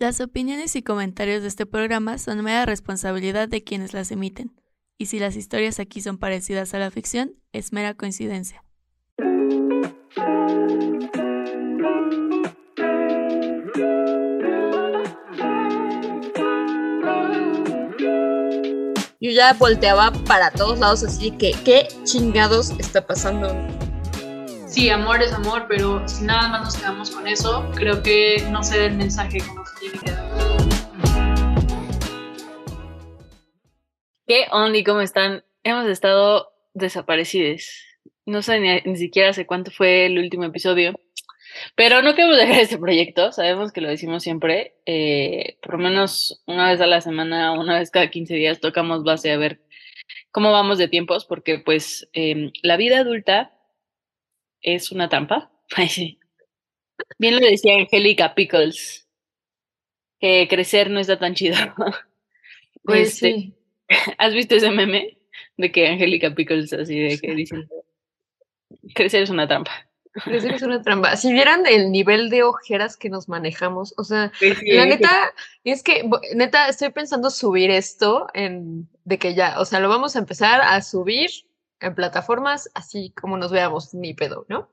Las opiniones y comentarios de este programa son mera responsabilidad de quienes las emiten, y si las historias aquí son parecidas a la ficción, es mera coincidencia. Yo ya volteaba para todos lados así que, ¿qué chingados está pasando? Sí, amor es amor, pero si nada más nos quedamos con eso, creo que no se da el mensaje como se tiene que dar. ¿Qué onda y cómo están? Hemos estado desaparecidos. No sé ni, ni siquiera sé cuánto fue el último episodio. Pero no queremos dejar este proyecto, sabemos que lo decimos siempre, eh, por lo menos una vez a la semana, una vez cada 15 días tocamos base a ver cómo vamos de tiempos, porque pues eh, la vida adulta es una trampa. Bien lo decía Angélica Pickles, que crecer no está tan chido. Pues Este, sí. ¿Has visto ese meme de que Angélica Pickles así de que dicen crecer es una trampa? Crecer es una trampa. Si vieran el nivel de ojeras que nos manejamos, o sea, sí, la neta, es que, neta, estoy pensando subir esto en, de que ya, o sea, lo vamos a empezar a subir en plataformas así como nos veamos, ni pedo, ¿no?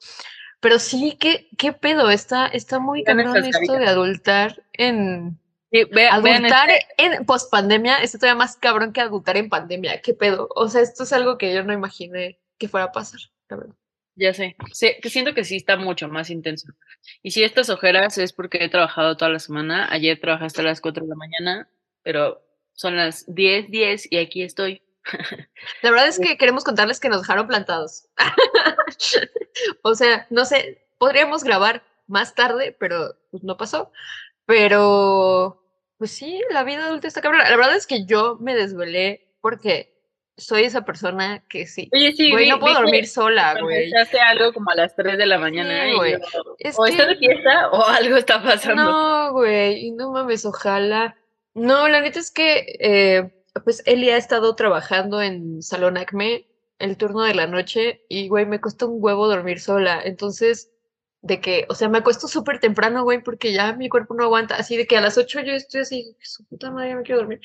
Pero sí, ¿qué, qué pedo? Está, está muy cabrón esto de adultar en, Sí, adultar este- en pospandemia está todavía más cabrón que adultar en pandemia. ¿Qué pedo? O sea, esto es algo que yo no imaginé que fuera a pasar, la verdad. Ya sé. Sí, que siento que sí está mucho más intenso. Y si estas ojeras es porque he trabajado toda la semana. Ayer trabajé hasta las 4 de la mañana, pero son las 10, 10 y aquí estoy. La verdad es que queremos contarles que nos dejaron plantados. o sea, no sé, podríamos grabar más tarde, pero pues, no pasó. Pero, pues sí, la vida adulta está cabrón. La verdad es que yo me desvelé porque soy esa persona que sí. Oye, sí, Güey, vi- no puedo vi dormir sola, güey. Hace algo como a las 3 de la mañana. Sí, güey. yo, Es o está que- de fiesta o algo está pasando. No, güey, no mames, ojalá. No, la neta es que, eh, pues Eli ha estado trabajando en Salón Acme el turno de la noche y, güey, me cuesta un huevo dormir sola. Entonces, de que, o sea, me acuesto súper temprano, güey, porque ya mi cuerpo no aguanta. Así de que a las 8 yo estoy así, su puta madre, me quiero dormir.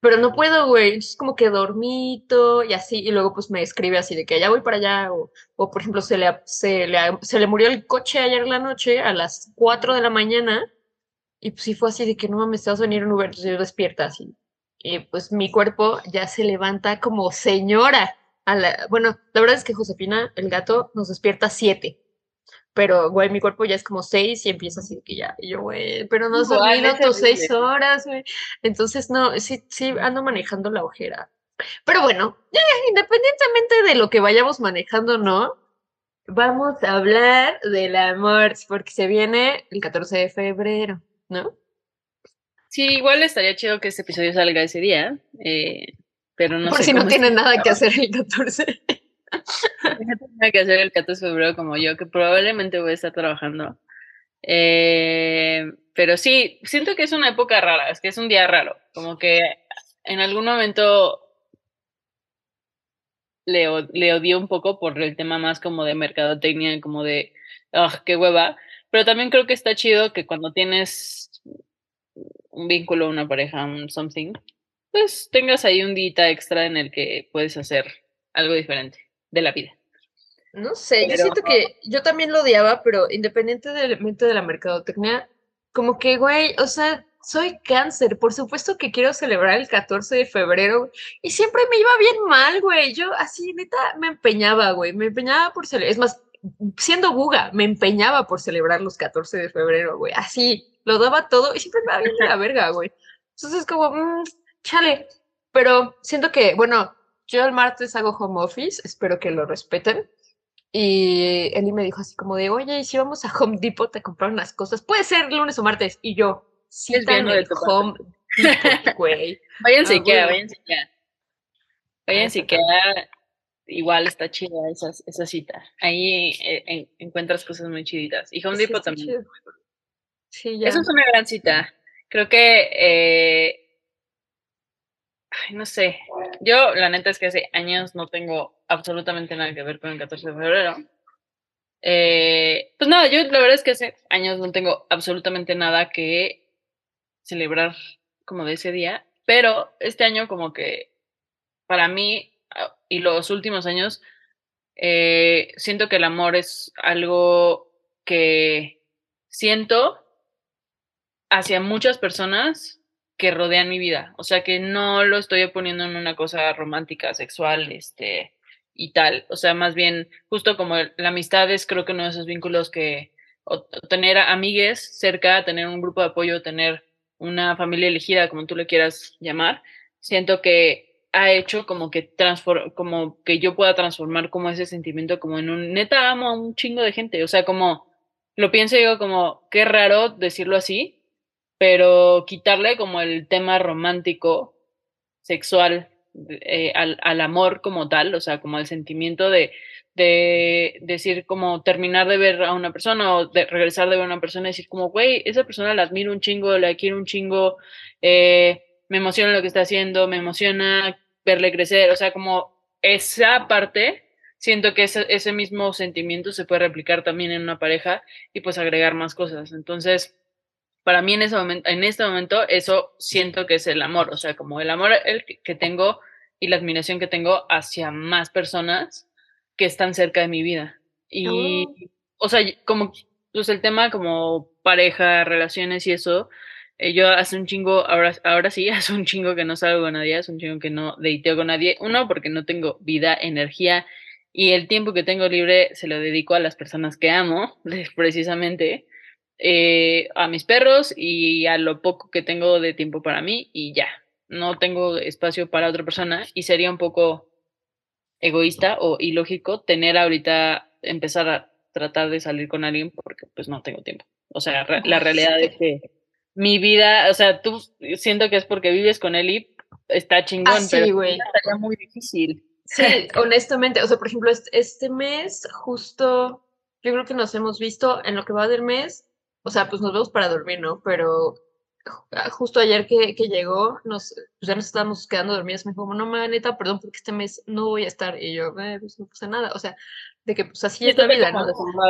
Pero no puedo, güey. Es como que dormito y así. Y luego, pues me escribe así de que ya voy para allá. O, o por ejemplo, se le, se, le, se le murió el coche ayer la noche a las 4 de la mañana. Y pues sí fue así de que no mames, vas a venir en Uber, entonces yo despierta así. Y pues mi cuerpo ya se levanta como señora. A la, bueno, la verdad es que Josefina, el gato, nos despierta a 7. Pero, güey, mi cuerpo ya es como 6 y empieza así que ya. Y yo, güey, pero no tus 6 horrible. horas, güey. Entonces, no, sí, sí, ando manejando la ojera. Pero bueno, eh, independientemente de lo que vayamos manejando, ¿no? Vamos a hablar del amor, porque se viene el 14 de febrero, ¿no? Sí, igual estaría chido que este episodio salga ese día. eh, pero no Por sé si no tienen nada que hacer el 14. tenga que hacer el 14 de febrero como yo, que probablemente voy a estar trabajando. Eh, pero sí, siento que es una época rara, es que es un día raro, como que en algún momento le, le odié un poco por el tema más como de mercadotecnia, como de, ah, qué hueva, pero también creo que está chido que cuando tienes un vínculo, una pareja, un something, pues tengas ahí un día extra en el que puedes hacer algo diferente de la vida. No sé, yo siento que yo también lo odiaba, pero independientemente de la mercadotecnia, como que, güey, o sea, soy cáncer, por supuesto que quiero celebrar el 14 de febrero y siempre me iba bien mal, güey. Yo así, neta, me empeñaba, güey, me empeñaba por celebrar, es más, siendo buga, me empeñaba por celebrar los 14 de febrero, güey, así, lo daba todo y siempre me de la verga, güey. Entonces, como, mm, chale, pero siento que, bueno, yo el martes hago home office, espero que lo respeten. Y Eli me dijo así como de, oye, ¿y si vamos a Home Depot a comprar unas cosas? Puede ser lunes o martes. Y yo, sí, de el parte. Home Depot, güey. Váyanse Ah, váyanse. Váyanse Ikea, igual está chida esa, esa cita. Ahí eh, en- encuentras cosas muy chiditas. Y Home Sí, Depot también. chido. Sí, ya. Eso es una gran cita. Creo que, eh, ay, no sé, yo la neta es que hace años no tengo absolutamente nada que ver con el 14 de febrero. Eh, pues nada, yo la verdad es que hace años no tengo absolutamente nada que celebrar como de ese día, pero este año como que para mí y los últimos años eh, siento que el amor es algo que siento hacia muchas personas que rodean mi vida. O sea, que no lo estoy poniendo en una cosa romántica, sexual, este, y tal. O sea, más bien, justo como la amistad es creo que uno de esos vínculos que, tener amigues cerca, tener un grupo de apoyo, tener una familia elegida, como tú le quieras llamar, siento que ha hecho como que como que yo pueda transformar como ese sentimiento como en un neta amo a un chingo de gente, o sea, como lo pienso y digo como qué raro decirlo así, pero quitarle como el tema romántico, sexual eh, al, al, amor como tal, o sea, como el sentimiento de, de decir como terminar de ver a una persona o de regresar de ver a una persona y decir como, güey, esa persona la admiro un chingo, la quiero un chingo, eh, me emociona lo que está haciendo, me emociona verle crecer, o sea, como esa parte, siento que ese, ese mismo sentimiento se puede replicar también en una pareja y pues agregar más cosas. Entonces, para mí en, ese momento, en este momento eso siento que es el amor, o sea, como el amor el que tengo y la admiración que tengo hacia más personas que están cerca de mi vida. Y, oh. o sea, como, pues el tema como pareja, relaciones y eso, yo hace un chingo, ahora, ahora sí, hace un chingo que no salgo con nadie, hace un chingo que no deiteo con nadie. Uno, porque no tengo vida, energía y el tiempo que tengo libre se lo dedico a las personas que amo, precisamente, eh, a mis perros y a lo poco que tengo de tiempo para mí y ya. No tengo espacio para otra persona y sería un poco egoísta o ilógico tener ahorita, empezar a tratar de salir con alguien porque pues no tengo tiempo. O sea, la realidad es que mi vida, o sea, tú siento que es porque vives con él y está chingón, ah, pero estaría muy difícil. Sí, honestamente, o sea, por ejemplo, este, mes justo, yo creo que nos hemos visto en lo que va del mes, o sea, pues nos vemos para dormir, ¿no? Pero justo ayer que, que llegó, nos, pues ya nos estábamos quedando dormidos, me dijo, no, me neta, perdón, porque este mes no voy a estar, y yo, eh, pues no pasa nada, o sea, de que pues así es la vida, ¿no?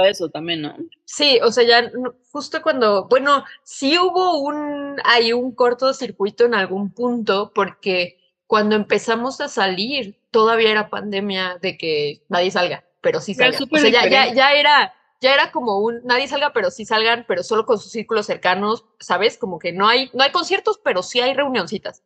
eso también, ¿no? Sí, o sea, ya justo cuando, bueno, sí hubo un, hay un cortocircuito en algún punto, porque cuando empezamos a salir, todavía era pandemia de que nadie salga, pero sí salga. O sea, ya, ya, ya era ya era como un nadie salga, pero sí salgan, pero solo con sus círculos cercanos, ¿sabes? Como que no hay, no hay conciertos, pero sí hay reunioncitas.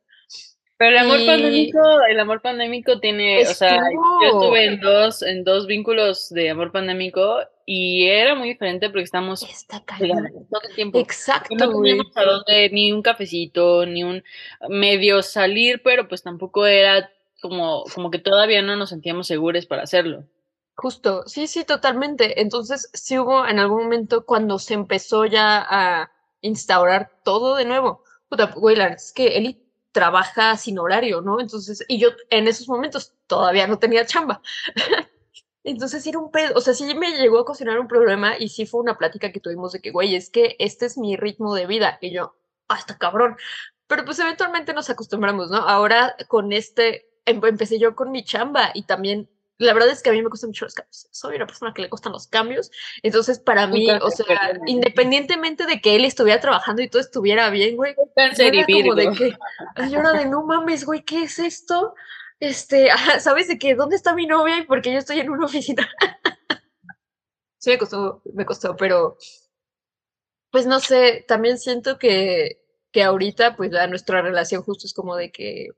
Pero el amor pandémico, el amor pandémico tiene, o sea, yo estuve en dos, en dos vínculos de amor pandémico y era muy diferente porque estamos todo el tiempo. Exacto. No teníamos a dónde, ni un cafecito, ni un medio salir, pero pues tampoco era como, como que todavía no nos sentíamos seguros para hacerlo. Justo, sí, sí, totalmente. Entonces, sí hubo en algún momento cuando se empezó ya a instaurar todo de nuevo. Puta, güey, es que Eli trabaja sin horario, ¿no? Entonces, y yo en esos momentos todavía no tenía chamba. Entonces era un pedo, o sea, sí me llegó a cocinar un problema y sí fue una plática que tuvimos de que, güey, es que este es mi ritmo de vida. Y yo, hasta cabrón. Pero pues eventualmente nos acostumbramos, ¿no? Ahora con este, em, empecé yo con mi chamba y también la verdad es que a mí me gustan mucho los cambios. Soy una persona que le gustan los cambios. Entonces, para mí, o sea, independientemente de que él estuviera trabajando y todo estuviera bien, güey. Era como de que, yo era de no mames, güey, ¿qué es esto? Este, ¿sabes de qué? ¿Dónde está mi novia? Y porque yo estoy en una oficina. sí, me costó, me costó, pero pues no sé, también siento que, que ahorita, pues la, nuestra relación justo es como de que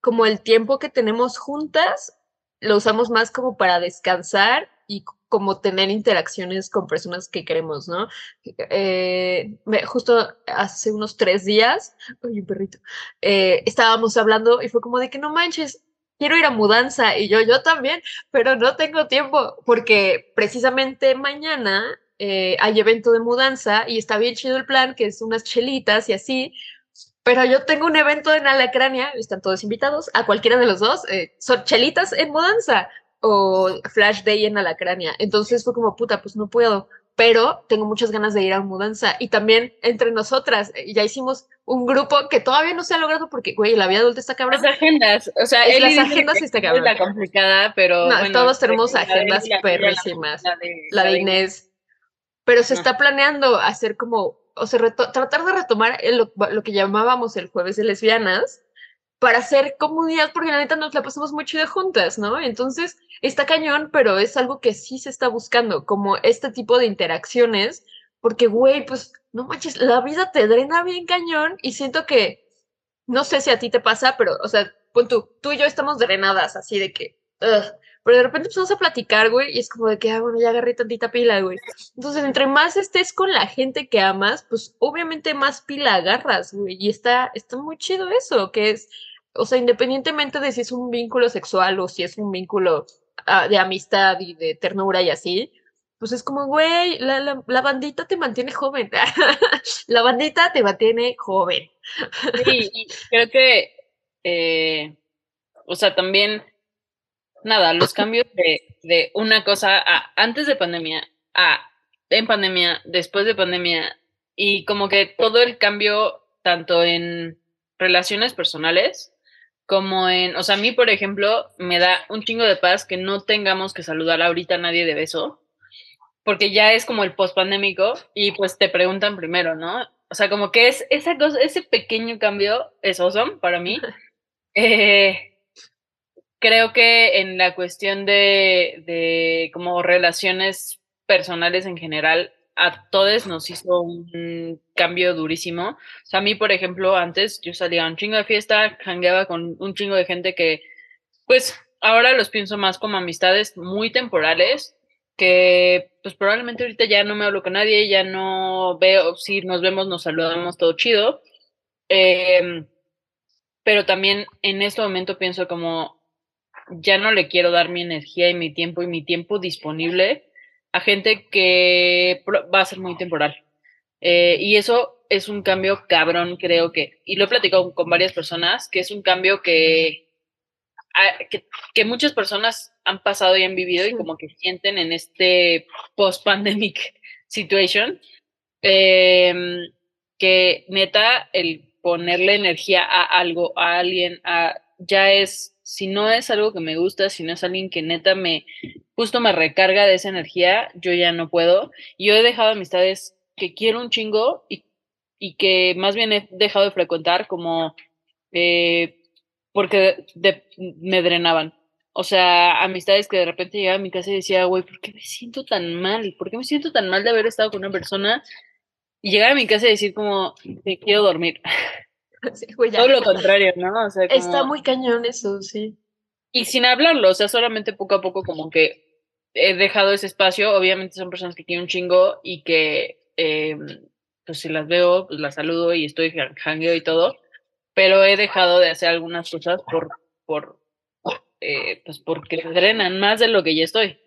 como el tiempo que tenemos juntas lo usamos más como para descansar y como tener interacciones con personas que queremos, ¿no? Eh, justo hace unos tres días, oye, un perrito, eh, estábamos hablando y fue como de que no manches, quiero ir a mudanza y yo, yo también, pero no tengo tiempo porque precisamente mañana eh, hay evento de mudanza y está bien chido el plan, que es unas chelitas y así, pero yo tengo un evento en Alacrania, están todos invitados, a cualquiera de los dos, eh, son chelitas en mudanza o Flash Day en Alacrania. Entonces fue como, puta, pues no puedo, pero tengo muchas ganas de ir a mudanza. Y también entre nosotras, eh, ya hicimos un grupo que todavía no se ha logrado porque, güey, la vida adulta está cabrón. Las agendas, o sea, las agendas está cabrón. Es la complicada, pero. todos tenemos agendas perrísimas. La de, Inés. Pero se está planeando hacer como o sea, tratar de retomar lo, que llamábamos el jueves de lesbianas para hacer comunidad, porque la neta nos la pasamos mucho de juntas, ¿no? Entonces, está cañón, pero es algo que sí se está buscando, como este tipo de interacciones, porque, güey, pues, no manches, la vida te drena bien cañón y siento que, no sé si a ti te pasa, pero, o sea, tú, tú y yo estamos drenadas, así de que, pero de repente empezamos a platicar, güey, y es como de que, ah, bueno, ya agarré tantita pila, güey. Entonces, entre más estés con la gente que amas, pues obviamente más pila agarras, güey, y está, está muy chido eso, que es, o sea, independientemente de si es un vínculo sexual o si es un vínculo uh, de amistad y de ternura y así, pues es como, güey, la, la, la, bandita te mantiene joven. la bandita te mantiene joven. sí, creo que, eh, o sea, también nada, los cambios de, una cosa a antes de pandemia, a en pandemia, después de pandemia, y como que todo el cambio, tanto en relaciones personales, como en, o sea, a mí, por ejemplo, me da un chingo de paz que no tengamos que saludar ahorita a nadie de beso, porque ya es como el post pandémico y pues te preguntan primero, ¿no? O sea, como que es esa cosa, ese pequeño cambio es awesome para mí. Eh, creo que en la cuestión de, de como relaciones personales en general, a todos nos hizo un cambio durísimo. O sea, a mí, por ejemplo, antes yo salía a un chingo de fiesta, jangueaba con un chingo de gente que, pues, ahora los pienso más como amistades muy temporales, que pues probablemente ahorita ya no me hablo con nadie, ya no veo, si nos vemos, nos saludamos todo chido. Em, pero también en este momento pienso como, ya no le quiero dar mi energía y mi tiempo y mi tiempo disponible a gente que va a ser muy temporal. Eh, y eso es un cambio cabrón, creo que, y lo he platicado con varias personas, que es un cambio que, que, muchas personas han pasado y han vivido y como que sienten en este post-pandemic situation, em, que neta, el ponerle energía a algo, a alguien, a, ya es si no es algo que me gusta, si no es alguien que neta me, justo me recarga de esa energía, yo ya no puedo. Yo he dejado amistades que quiero un chingo y, y que más bien he dejado de frecuentar como eh, porque me drenaban. O sea, amistades que de repente llegaba a mi casa y decía, güey, ¿por qué me siento tan mal? ¿Por qué me siento tan mal de haber estado con una persona? Y llegar a mi casa y decir como, te quiero dormir. Todo lo contrario, ¿no? O sea, Está muy cañón eso, sí. Y sin hablarlo, o sea, solamente poco a poco como que he dejado ese espacio. Obviamente son personas que quieren un chingo y que, eh, pues si las veo, pues las saludo y estoy jangueo y todo. Pero he dejado de hacer algunas cosas por, por, eh, pues porque drenan más de lo que ya estoy.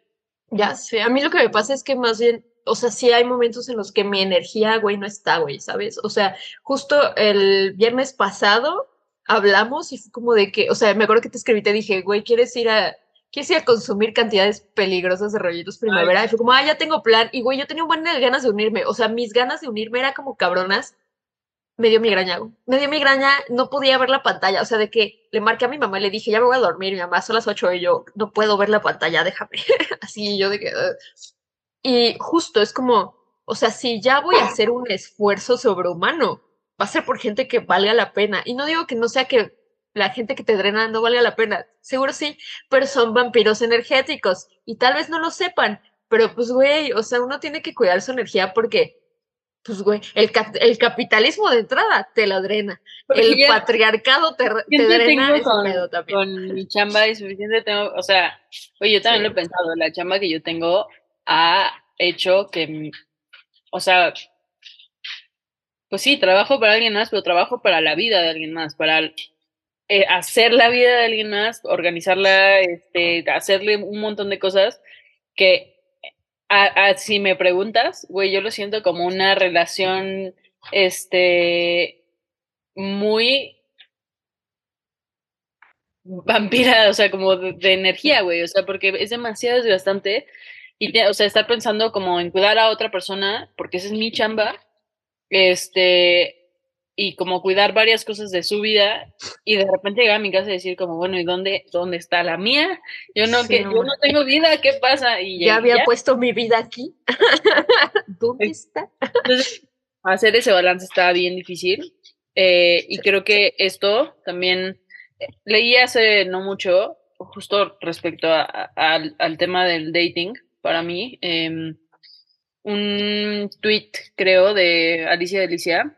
Ya sé, a mí lo que me pasa es que más bien o sea, sí hay momentos en los que mi energía, güey, no está, güey, ¿sabes? O sea, justo el viernes pasado hablamos y fue como de que, o sea, me acuerdo que te escribí, te dije, güey, ¿quieres ir a, ¿quieres ir a consumir cantidades peligrosas de rollitos primavera? Y fue como, ah, ya tengo plan. Y, güey, yo tenía un buen de ganas de unirme. O sea, mis ganas de unirme era como cabronas. Me dio migraña, güey. Me dio migraña, no podía ver la pantalla. O sea, de que le marqué a mi mamá y le dije, ya me voy a dormir. Mi mamá, son las ocho y yo, no puedo ver la pantalla, déjame. Así, yo de que... Y justo es como, o sea, si ya voy a hacer un esfuerzo sobrehumano, va a ser por gente que valga la pena. Y no digo que no sea que la gente que te drena no valga la pena, seguro sí, pero son vampiros energéticos y tal vez no lo sepan, pero pues, güey, o sea, uno tiene que cuidar su energía porque, pues, güey, el, el capitalismo de entrada te la drena, el patriarcado te, te drena con, también. Con mi chamba y suficiente tengo, o sea, oye, yo también lo he pensado, la chamba que yo tengo ha hecho que, o sea, pues sí, trabajo para alguien más, pero trabajo para la vida de alguien más, para eh, hacer la vida de alguien más, organizarla, este, hacerle un montón de cosas que, si me preguntas, güey, yo lo siento como una relación, este, muy vampira, o sea, como de, de energía, güey, o sea, porque es demasiado desgastante y, o sea, estar pensando como en cuidar a otra persona, porque esa es mi chamba, este, y como cuidar varias cosas de su vida, y de repente llegar a mi casa y decir como, bueno, ¿y dónde, dónde está la mía? Yo no, que, yo no tengo vida, ¿qué pasa? Y ya había puesto mi vida aquí. ¿Dónde está? Entonces, hacer ese balance está bien difícil. Eh, y creo que esto también eh, leí hace no mucho, justo respecto al, al, tema del dating, para mí, eh, un tweet, creo, de Alicia Delicia,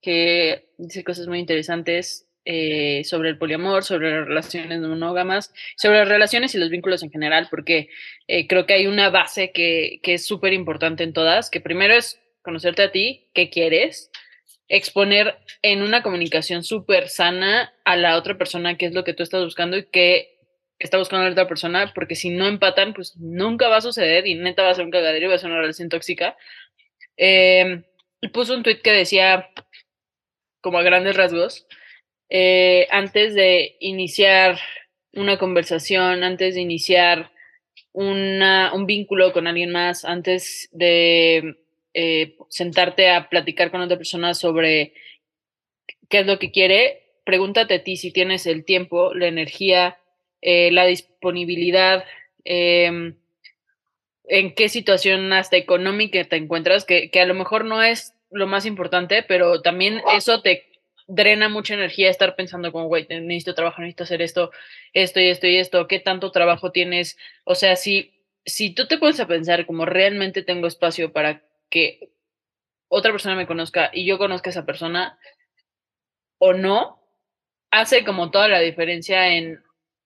que dice cosas muy interesantes eh, sobre el poliamor, sobre las relaciones monógamas, sobre las relaciones y los vínculos en general, porque eh, creo que hay una base que, que es súper importante en todas, que primero es conocerte a ti, qué quieres, exponer en una comunicación súper sana a la otra persona qué es lo que tú estás buscando y qué está buscando a la otra persona, porque si no empatan, pues nunca va a suceder y neta va a ser un cagadero y va a ser una relación tóxica. Eh, y puso un tweet que decía, como a grandes rasgos, eh, antes de iniciar una conversación, antes de iniciar una, un vínculo con alguien más, antes de eh, sentarte a platicar con otra persona sobre qué es lo que quiere, pregúntate a ti si tienes el tiempo, la energía, eh, la disponibilidad, em, en qué situación hasta económica te encuentras, que, que, a lo mejor no es lo más importante, pero también eso te drena mucha energía estar pensando como, güey, necesito trabajar, necesito hacer esto, esto y esto y esto, qué tanto trabajo tienes. O sea, si, si tú te pones a pensar como realmente tengo espacio para que otra persona me conozca y yo conozca a esa persona o no, hace como toda la diferencia en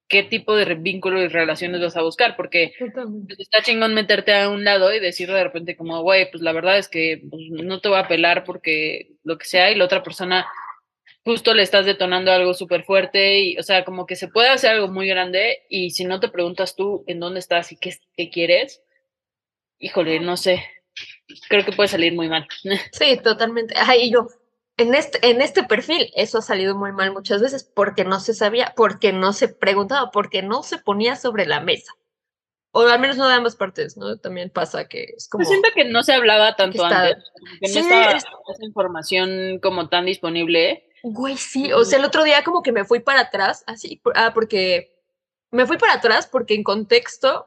qué tipo de vínculo y relaciones vas a buscar, porque pues, está chingón meterte a un lado y decir de repente como, güey, pues la verdad es que pues, no te voy a pelar porque lo que sea y la otra persona justo le estás detonando algo súper fuerte y, o sea, como que se puede hacer algo muy grande y si no te preguntas tú en dónde estás y qué, qué quieres, híjole, no sé, creo que puede salir muy mal. Sí, totalmente. Ay, yo, en este, en este perfil eso ha salido muy mal muchas veces porque no se sabía, porque no se preguntaba, porque no se ponía sobre la mesa. O al menos no de ambas partes, ¿no? También pasa que es como... Yo siento que no se hablaba tanto antes, que no estaba esa información como tan disponible. Güey, sí, o sea, el otro día como que me fui para atrás, así, ah, porque me fui para atrás porque en contexto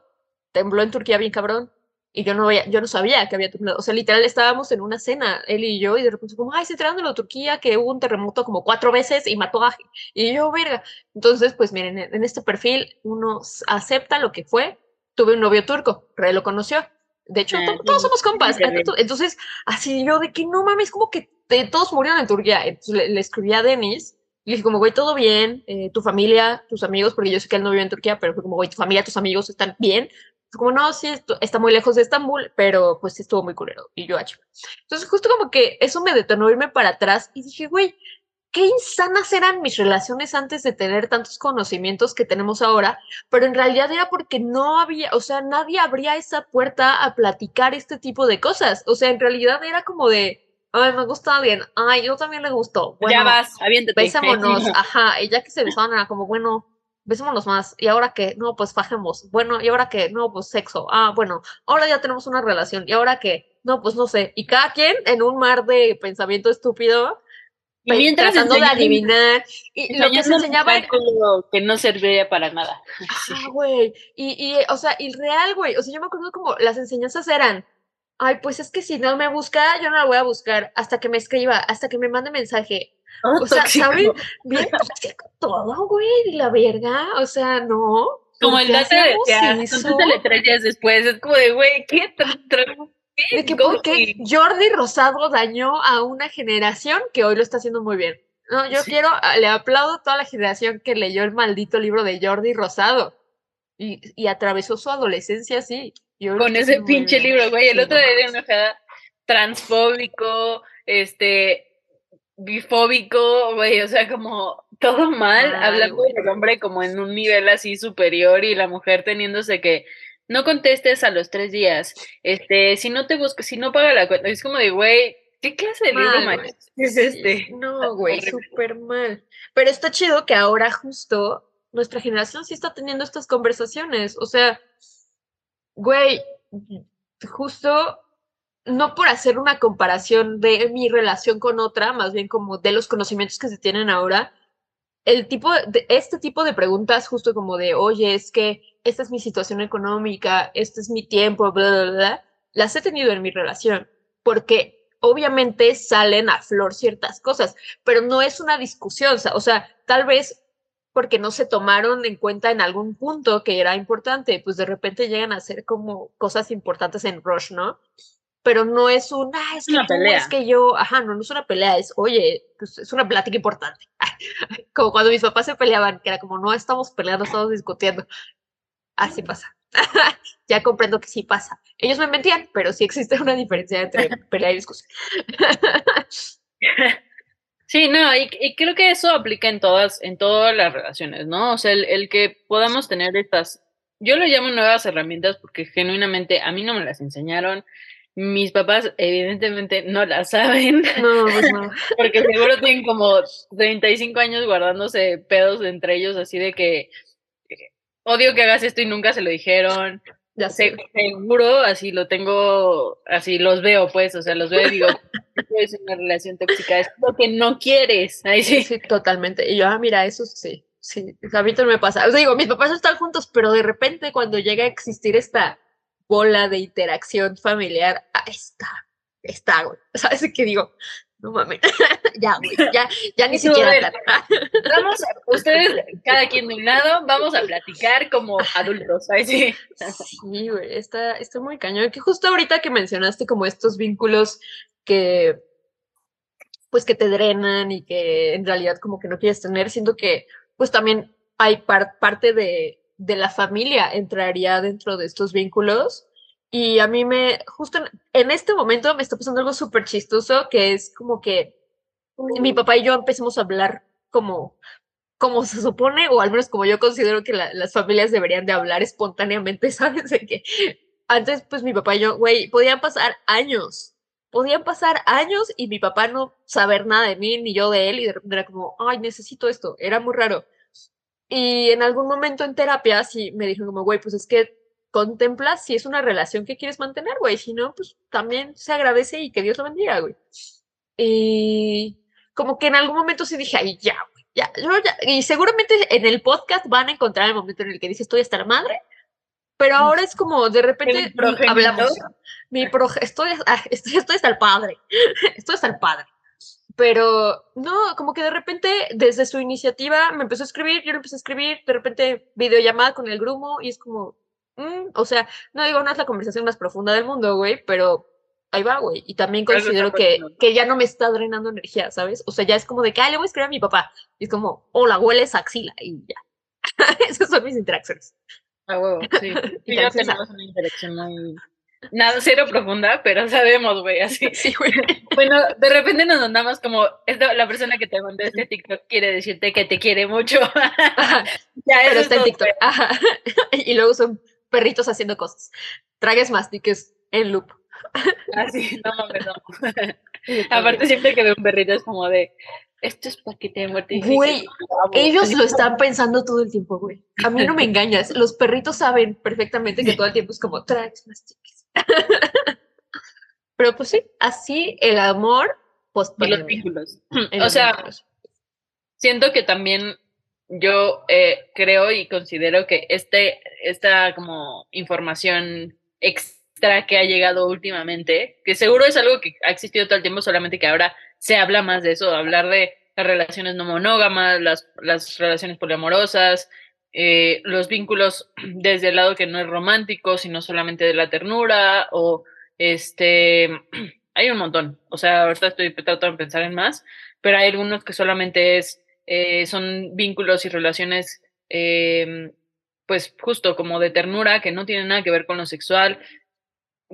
tembló en Turquía bien cabrón y yo no, había, yo no sabía que había temblado. O sea, literal estábamos en una cena, él y yo, y de repente como, ay, se entrando en la Turquía, que hubo un terremoto como cuatro veces y mató a... Y yo, verga. Entonces, pues miren, en este perfil uno acepta lo que fue. Tuve un novio turco, re lo conoció. De hecho, ah, todos somos compas. Entonces, así yo de que no mames, como que todos murieron en Turquía. Entonces le, escribí a Denis y le dije como, güey, todo bien, eh, tu familia, tus amigos, porque yo sé que él no vive en Turquía, pero fue como, güey, tu familia, tus amigos están bien como, no, sí, está muy lejos de Estambul, pero pues sí estuvo muy culero. Y yo, ah, Entonces, justo como que eso me detonó irme para atrás y dije, güey, qué insanas eran mis relaciones antes de tener tantos conocimientos que tenemos ahora, pero en realidad era porque no había, o sea, nadie abría esa puerta a platicar este tipo de cosas. O sea, en realidad era como de, ay, me gusta bien, ay, yo también le gustó. Bueno, ya vas, aviéntate. Besámonos, ajá, y ya que se besaban era como, bueno, besémonos más. ¿Y ahora qué? No, pues fajemos. Bueno, ¿y ahora qué? No, pues sexo. Ah, bueno, ahora ya tenemos una relación. ¿Y ahora qué? No, pues no sé. Y cada quien en un mar de pensamiento estúpido. Y mientras tratando de adivinar. Y lo que se enseñaba era... que no servía para nada. Ah, güey. Y, y, o sea, y real, güey. O sea, yo me acuerdo como las enseñanzas eran, ay, pues es que si no me busca, yo no la voy a buscar hasta que me escriba, hasta que me mande mensaje. O sea, ¿sabes? Bien todo, güey, la verga. O sea, no. Como el date de tres días después. Es como de, güey, ¿qué? ¿De qué, por qué Jordi Rosado dañó a una generación que hoy lo está haciendo muy bien? No, yo quiero, ah, le aplaudo a toda la generación que leyó el maldito libro de Jordi Rosado y, y atravesó su adolescencia así. Con ese pinche libro, güey. El otro día era enojada, transfóbico, este, bifóbico, güey, o sea, como todo mal, hablando del hombre como en un nivel así superior y la mujer teniéndose que no contestes a los tres días, este, si no te buscas, si no paga la cuenta, es como de, güey, ¿qué clase de libro es este? No, güey, súper mal. Pero está chido que ahora justo nuestra generación sí está teniendo estas conversaciones, o sea, güey, justo no por hacer una comparación de mi relación con otra, más bien como de los conocimientos que se tienen ahora, el tipo de, este tipo de preguntas, justo como de, oye, es que esta es mi situación económica, este es mi tiempo, bla, bla, bla, las he tenido en mi relación, porque obviamente salen a flor ciertas cosas, pero no es una discusión, o sea, tal vez porque no se tomaron en cuenta en algún punto que era importante, pues de repente llegan a ser como cosas importantes en Rush, ¿no? Pero no es una, es que, una pelea. es que yo, ajá, no, no es una pelea, es, oye, pues es una plática importante. como cuando mis papás se peleaban, que era como, no estamos peleando, estamos discutiendo. Así pasa. ya comprendo que sí pasa. Ellos me mentían, pero sí existe una diferencia entre pelea y discusión. Sí, no, y, creo que eso aplica en todas, en todas las relaciones, ¿no? O sea, el, que podamos tener estas, yo lo llamo nuevas herramientas porque genuinamente a mí no me las enseñaron. Mis papás evidentemente no las saben. No, pues no. porque seguro tienen como 35 años guardándose pedos entre ellos, así de que odio que hagas esto y nunca se lo dijeron. Ya sé. Seguro, así lo tengo, así los veo, pues, o sea, los veo y digo, es una relación tóxica, es lo que no quieres. Ahí sí. sí. totalmente. Y yo, ah, mira, eso sí, sí, a mí también me pasa. O sea, digo, mis papás están juntos, pero de repente cuando llega a existir esta bola de interacción familiar, ahí está, está, güey. ¿Sabes qué digo? No mames. ya, güey, ya, ya ni siquiera. vamos, ustedes, cada quien de un lado, vamos a platicar como adultos. Ahí sí. Sí, güey, está, está muy cañón. Que justo ahorita que mencionaste como estos vínculos que, pues que te drenan y que en realidad como que no quieres tener, siento que pues también hay parte de, de la familia entraría dentro de estos vínculos y a mí me, justo en, este momento me está pasando algo súper chistoso, que es como que mi papá y yo empecemos a hablar como, como se supone, o al menos como yo considero que las familias deberían de hablar espontáneamente, ¿sabes? De que antes, pues mi papá y yo, güey, podían pasar años, podían pasar años y mi papá no saber nada de mí, ni yo de él, y de repente era como, ay, necesito esto, era muy raro. Y en algún momento en terapia sí me dijo como, güey, pues es que contemplas si es una relación que quieres mantener, güey. Si no, pues también se agradece y que Dios lo bendiga, güey. Y como que en algún momento sí dije, ay, ya, güey, ya, yo ya. Y seguramente en el podcast van a encontrar el momento en el que dices, estoy hasta la madre. Pero ahora es como de repente hablamos. Mi estoy, ah, estoy, estoy hasta el padre. Estoy hasta el padre pero no, como que de repente desde su iniciativa me empezó a escribir, yo le empecé a escribir, de repente videollamada con el grumo y es como, Mm, o sea, no digo, no es la conversación más profunda del mundo, güey, pero ahí va, güey. Y también considero que, que ya no me está drenando energía, ¿sabes? O sea, ya es como de que, ah, le voy a escribir a mi papá. Y es como, hola, hueles axila y ya. Esas son mis interacciones. Ah, huevo, sí. y ya tenemos una interacción muy... Nada, cero profunda, pero sabemos, güey, así. Sí, güey. Bueno, de repente nos andamos como, la persona que te mandó este TikTok quiere decirte que te quiere mucho. ya, pero está en TikTok. Ajá. Y luego son perritos haciendo cosas. Tragues mastiques en loop. Así, ah, no mames, no. Aparte, siempre que veo un perrito es como de, esto es paquete de muerte. Güey, ellos lo están pensando todo el tiempo, güey. A mí no me engañas. Los perritos saben perfectamente que todo el tiempo es como, tragues mastiques. Pero pues sí, así el amor post Y los vínculos. o sea, siento que también yo eh, creo y considero que este, esta como información extra que ha llegado últimamente, que seguro es algo que ha existido todo el tiempo, solamente que ahora se habla más de eso, hablar de las relaciones no monógamas, las, las relaciones poliamorosas, eh, los vínculos desde el lado que no es romántico, sino solamente de la ternura, o este, hay un montón, o sea, ahorita estoy tratando de pensar en más, pero hay algunos que solamente es eh, son vínculos y relaciones, em, pues justo como de ternura, que no tienen nada que ver con lo sexual,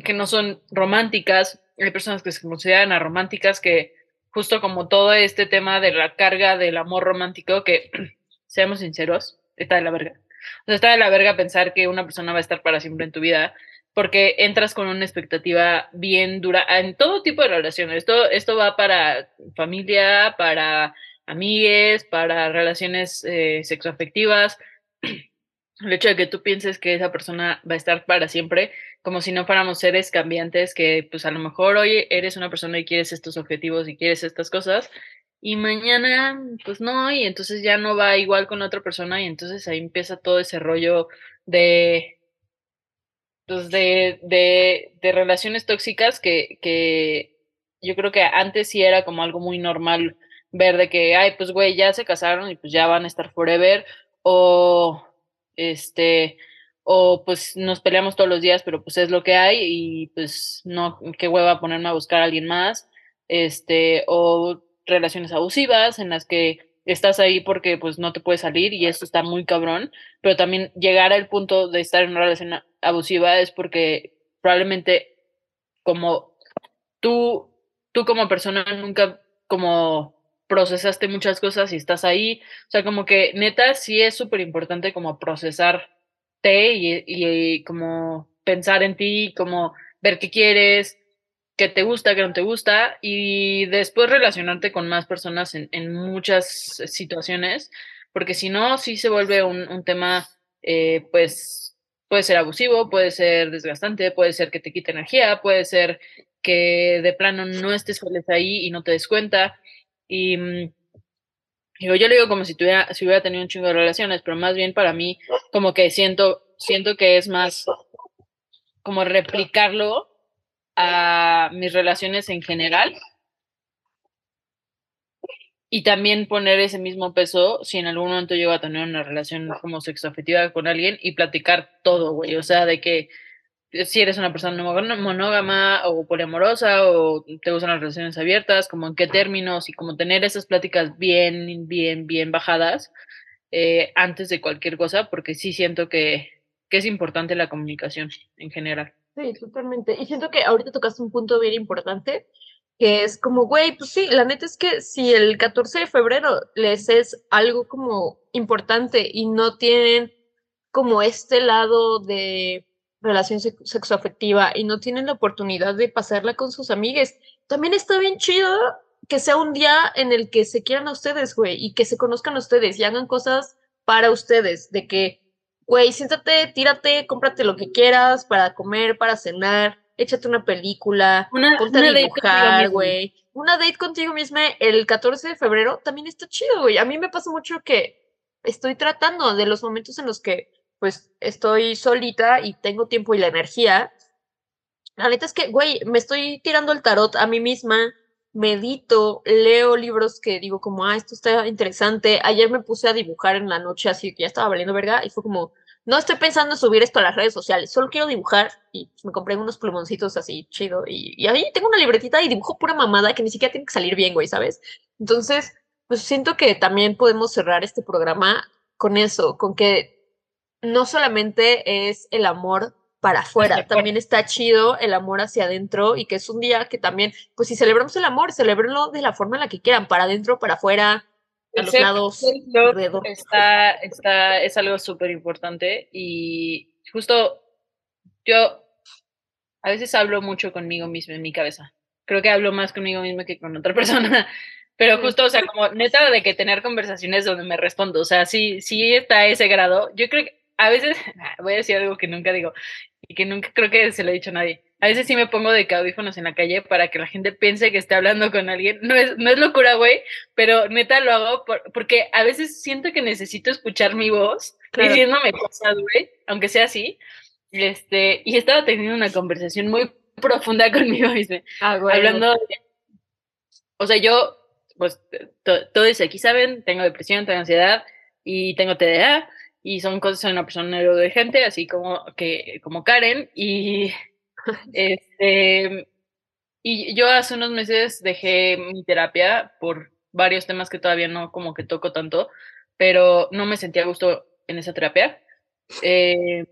que no son románticas. Hay personas que se consideran arománticas que justo como todo este tema de la carga del amor romántico, que seamos sinceros, está de la verga. O sea, está de la verga pensar que una persona va a estar para siempre en tu vida, porque entras con una expectativa bien dura en todo tipo de relaciones. Esto, esto va para familia, para amigues, para relaciones eh, sexoafectivas. El hecho de que tú pienses que esa persona va a estar para siempre, como si no fuéramos seres cambiantes, que pues a lo mejor hoy eres una persona y quieres estos objetivos y quieres estas cosas, y mañana pues no, y entonces ya no va igual con otra persona, y entonces ahí empieza todo ese rollo de, pues de, de, de relaciones tóxicas que, que yo creo que antes sí era como algo muy normal ver de que, ay, pues güey, ya se casaron y pues ya van a estar forever, o este, o pues nos peleamos todos los días, pero pues es lo que hay y pues no, qué hueva ponerme a buscar a alguien más, este, o relaciones abusivas en las que estás ahí porque pues no te puedes salir y esto está muy cabrón, pero también llegar al punto de estar en una relación abusiva es porque probablemente como tú, tú como persona nunca como procesaste muchas cosas y estás ahí, o sea, como que neta sí es súper importante como procesarte y, y como pensar en ti, como ver qué quieres, qué te gusta, qué no te gusta, y después relacionarte con más personas en, en muchas situaciones, porque si no, sí se vuelve un, un tema, eh, pues, puede ser abusivo, puede ser desgastante, puede ser que te quite energía, puede ser que de plano no estés feliz ahí y no te des cuenta. Y mm, yo le digo como si tuviera, si hubiera tenido un chingo de relaciones, pero más bien para mí, como que siento, siento que es más como replicarlo a mis relaciones en general y también poner ese mismo peso si en algún momento llego a tener una relación como sexoafectiva con alguien y platicar todo, güey, o sea, de que si eres una persona monógama o poliamorosa o te gustan las relaciones abiertas, como en qué términos y como tener esas pláticas bien, bien, bien bajadas eh, antes de cualquier cosa, porque sí siento que, que es importante la comunicación en general. Sí, totalmente. Y siento que ahorita tocaste un punto bien importante, que es como, güey, pues sí, la neta es que si el 14 de febrero les es algo como importante y no tienen como este lado de relación sexoafectiva y no tienen la oportunidad de pasarla con sus amigues, también está bien chido que sea un día en el que se quieran a ustedes, güey, y que se conozcan a ustedes y hagan cosas para ustedes, de que güey, siéntate, tírate, cómprate lo que quieras para comer, para cenar, échate una película, una, ponte a dibujar, güey. Una date contigo misma el 14 de febrero también está chido, güey. A mí me pasa mucho que estoy tratando de los momentos en los que pues estoy solita y tengo tiempo y la energía. La neta es que, güey, me estoy tirando el tarot a mí misma, medito, leo libros que digo como, ah, esto está interesante. Ayer me puse a dibujar en la noche, así que ya estaba valiendo verga, y fue como, no estoy pensando en subir esto a las redes sociales, solo quiero dibujar. Y me compré unos plumoncitos así chido. Y, y ahí tengo una libretita y dibujo pura mamada que ni siquiera tiene que salir bien, güey, ¿sabes? Entonces, pues siento que también podemos cerrar este programa con eso, con que no solamente es el amor para afuera. También está chido el amor hacia adentro y que es un día que también, pues si celebramos el amor, celebrenlo de la forma en la que quieran, para adentro, para afuera, a los lados, alrededor. Está, está, es algo súper importante y justo yo a veces hablo mucho conmigo mismo en mi cabeza. Creo que hablo más conmigo mismo que con otra persona. Pero justo, o sea, como neta de que tener conversaciones donde me respondo, o sea, sí, sí está a ese grado. Yo creo que a veces, voy a decir algo que nunca digo, y que nunca creo que se lo he dicho a nadie. A veces sí me pongo de caudífonos en la calle para que la gente piense que esté hablando con alguien. No es, no es locura, güey, pero neta lo hago porque a veces siento que necesito escuchar mi voz diciéndome cosas, güey, aunque sea así. Este, y estaba teniendo una conversación muy profunda conmigo misma. Ah, güey. Hablando de, O sea, yo, pues, todo eso aquí saben, tengo depresión, tengo ansiedad y tengo TDA y son cosas de una persona neurodivergente, así como, que, como Karen, y, este, y yo hace unos meses dejé mi terapia por varios temas que todavía no como que toco tanto, pero no me sentía a gusto en esa terapia. Eh,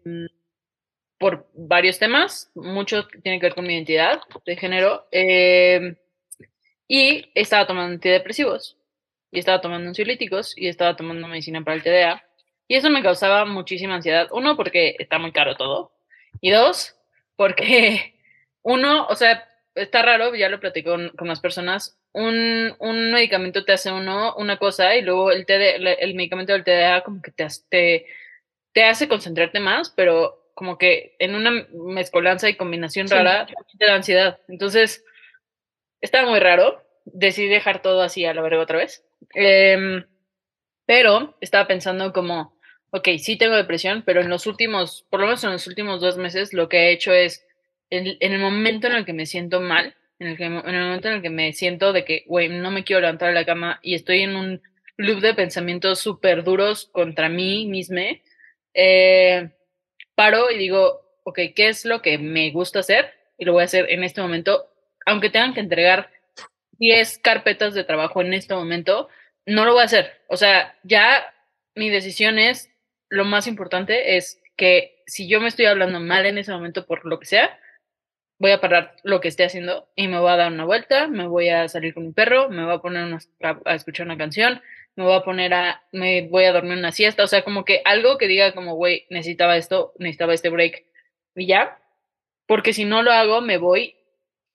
por varios temas, mucho tiene que ver con mi identidad de género, eh, y estaba tomando antidepresivos, y estaba tomando ansiolíticos, y estaba tomando medicina para el TDA, y eso me causaba muchísima ansiedad. Uno, porque está muy caro todo. Y dos, porque uno, o sea, está raro, ya lo platico con, con las personas, un, un, medicamento te hace uno una cosa y luego el, TD, el medicamento del TDA como que te, te, te hace concentrarte más, pero como que en una mezcolanza y combinación rara te da ansiedad. Entonces, estaba muy raro. Decidí dejar todo así a la verga otra vez. Eh, pero estaba pensando como, ok, sí tengo depresión, pero en los últimos, por lo menos en los últimos dos meses, lo que he hecho es, en, el momento en el que me siento mal, en el, que, en el momento en el que me siento de que, güey, no me quiero levantar de la cama y estoy en un loop de pensamientos súper duros contra mí misma, eh, paro y digo, ok, ¿qué es lo que me gusta hacer? Y lo voy a hacer en este momento, aunque tengan que entregar 10 carpetas de trabajo en este momento, no lo voy a hacer. O sea, ya mi decisión es, lo más importante es que si yo me estoy hablando mal en ese momento por lo que sea, voy a parar lo que esté haciendo y me voy a dar una vuelta, me voy a salir con mi perro, me voy a poner a, escuchar una canción, me voy a poner a, me voy a dormir una siesta, o sea, como que algo que diga como, güey, necesitaba esto, necesitaba este break y ya, porque si no lo hago, me voy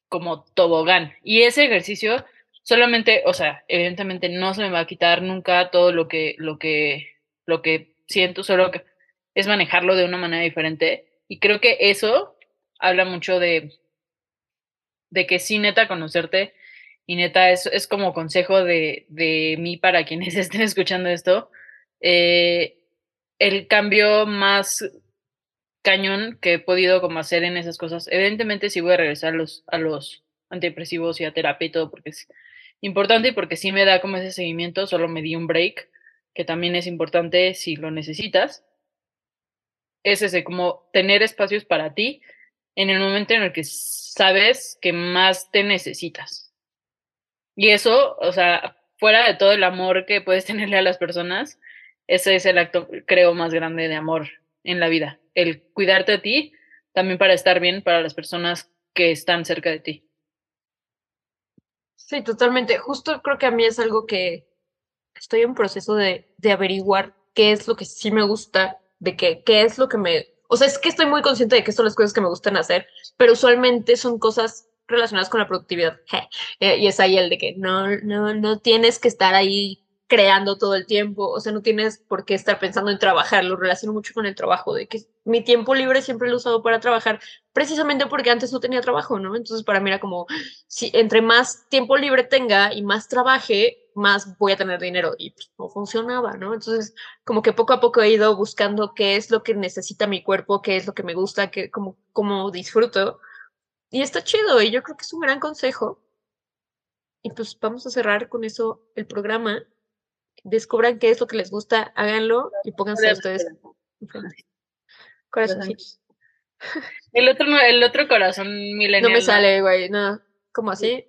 como tobogán. Y ese ejercicio solamente, o sea, evidentemente no se me va a quitar nunca todo lo que, lo que, lo que siento, solo que es manejarlo de una manera diferente. Y creo que eso habla mucho de, de que sí, neta, conocerte. Y neta, es, es como consejo de, de mí para quienes estén escuchando esto. Eh, el cambio más cañón que he podido como hacer en esas cosas. Evidentemente sí voy a regresar a los, a los antidepresivos y a terapia y todo porque es importante y porque sí me da como ese seguimiento, solo me di un break, que también es importante si lo necesitas. Es ese, como tener espacios para ti en el momento en el que sabes que más te necesitas. Y eso, o sea, fuera de todo el amor que puedes tenerle a las personas, ese es el acto, creo, más grande de amor en la vida el cuidarte a ti, también para estar bien para las personas que están cerca de ti. Sí, totalmente. Justo creo que a mí es algo que estoy en proceso de, de averiguar qué es lo que sí me gusta, de qué, qué es lo que me... O sea, es que estoy muy consciente de que son las cosas que me gustan hacer, pero usualmente son cosas relacionadas con la productividad. Eh, y es ahí el de que no, no, no tienes que estar ahí creando todo el tiempo, o sea, no tienes por qué estar pensando en trabajar, lo relaciono mucho con el trabajo, de que mi tiempo libre siempre lo he usado para trabajar, precisamente porque antes no tenía trabajo, ¿no? Entonces para mí era como, si entre más tiempo libre tenga y más trabaje, más voy a tener dinero y pues, no funcionaba, ¿no? Entonces como que poco a poco he ido buscando qué es lo que necesita mi cuerpo, qué es lo que me gusta, qué, cómo, cómo disfruto. Y está chido y yo creo que es un gran consejo. Y pues vamos a cerrar con eso el programa descubran qué es lo que les gusta, háganlo y pónganse a ustedes. Corazoncitos. El otro, el otro corazón milenial. No me sale, güey, no. ¿Cómo así?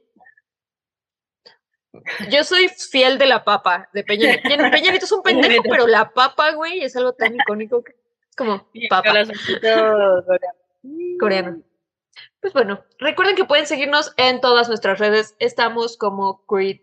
Yo soy fiel de la papa, de Peña Peña es un pendejo, pero la papa, güey, es algo tan icónico que es como papa. Coreano. Pues bueno, recuerden que pueden seguirnos en todas nuestras redes. Estamos como Creed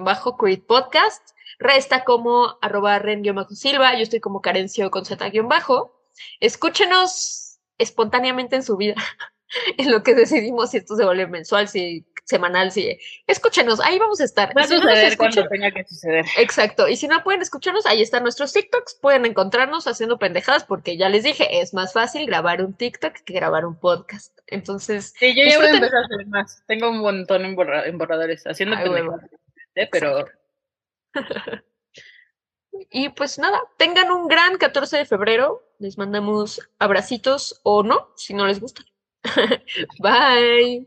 bajo Creed Podcast. Resta como arroba ren-silva. Yo estoy como carencio con z-bajo. Escúchenos espontáneamente en su vida, en lo que decidimos si esto se vuelve mensual, si semanal, si escúchenos, ahí vamos a estar. Va a suceder cuando tenga que suceder. Exacto, y si no pueden escucharnos, ahí están nuestros TikToks, pueden encontrarnos haciendo pendejadas, porque ya les dije, es más fácil grabar un TikTok que grabar un podcast. Entonces, sí, yo ya voy a empezar a hacer más. Tengo un montón en, borradores haciendo pendejadas. ¿eh? pero... y pues nada, tengan un gran 14 de febrero. Les mandamos abracitos o no, si no les gusta. Bye.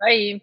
Bye.